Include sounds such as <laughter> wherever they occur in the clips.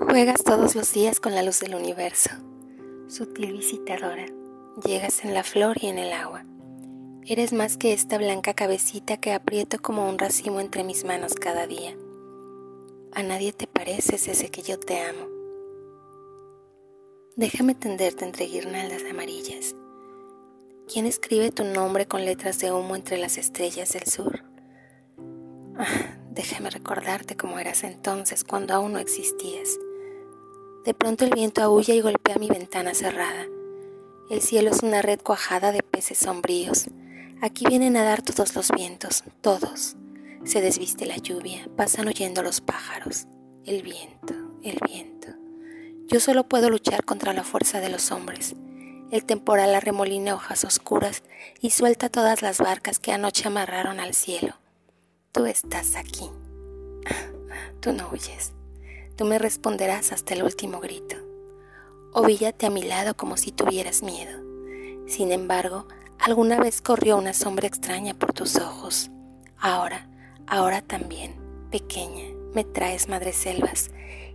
Juegas todos los días con la luz del universo, sutil visitadora. Llegas en la flor y en el agua. Eres más que esta blanca cabecita que aprieto como un racimo entre mis manos cada día. A nadie te pareces ese que yo te amo. Déjame tenderte entre guirnaldas amarillas. ¿Quién escribe tu nombre con letras de humo entre las estrellas del sur? Ah, déjame recordarte cómo eras entonces cuando aún no existías de pronto el viento aúlla y golpea mi ventana cerrada. El cielo es una red cuajada de peces sombríos. Aquí vienen a dar todos los vientos, todos. Se desviste la lluvia, pasan oyendo los pájaros. El viento, el viento. Yo solo puedo luchar contra la fuerza de los hombres. El temporal arremolina hojas oscuras y suelta todas las barcas que anoche amarraron al cielo. Tú estás aquí. <laughs> Tú no huyes. Tú me responderás hasta el último grito. Ovíllate a mi lado como si tuvieras miedo. Sin embargo, alguna vez corrió una sombra extraña por tus ojos. Ahora, ahora también, pequeña, me traes madreselvas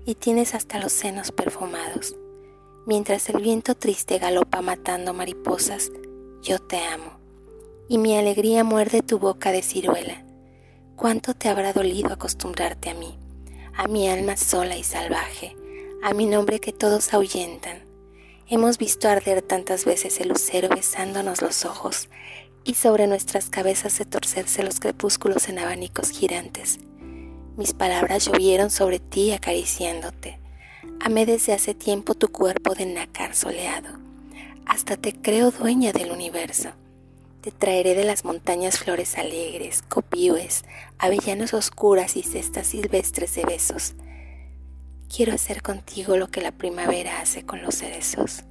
y tienes hasta los senos perfumados. Mientras el viento triste galopa matando mariposas, yo te amo. Y mi alegría muerde tu boca de ciruela. ¿Cuánto te habrá dolido acostumbrarte a mí? A mi alma sola y salvaje, a mi nombre que todos ahuyentan. Hemos visto arder tantas veces el lucero besándonos los ojos y sobre nuestras cabezas de torcerse los crepúsculos en abanicos girantes. Mis palabras llovieron sobre ti acariciándote. Amé desde hace tiempo tu cuerpo de nácar soleado. Hasta te creo dueña del universo. Te traeré de las montañas flores alegres, copíes, avellanos oscuras y cestas silvestres de besos. Quiero hacer contigo lo que la primavera hace con los cerezos.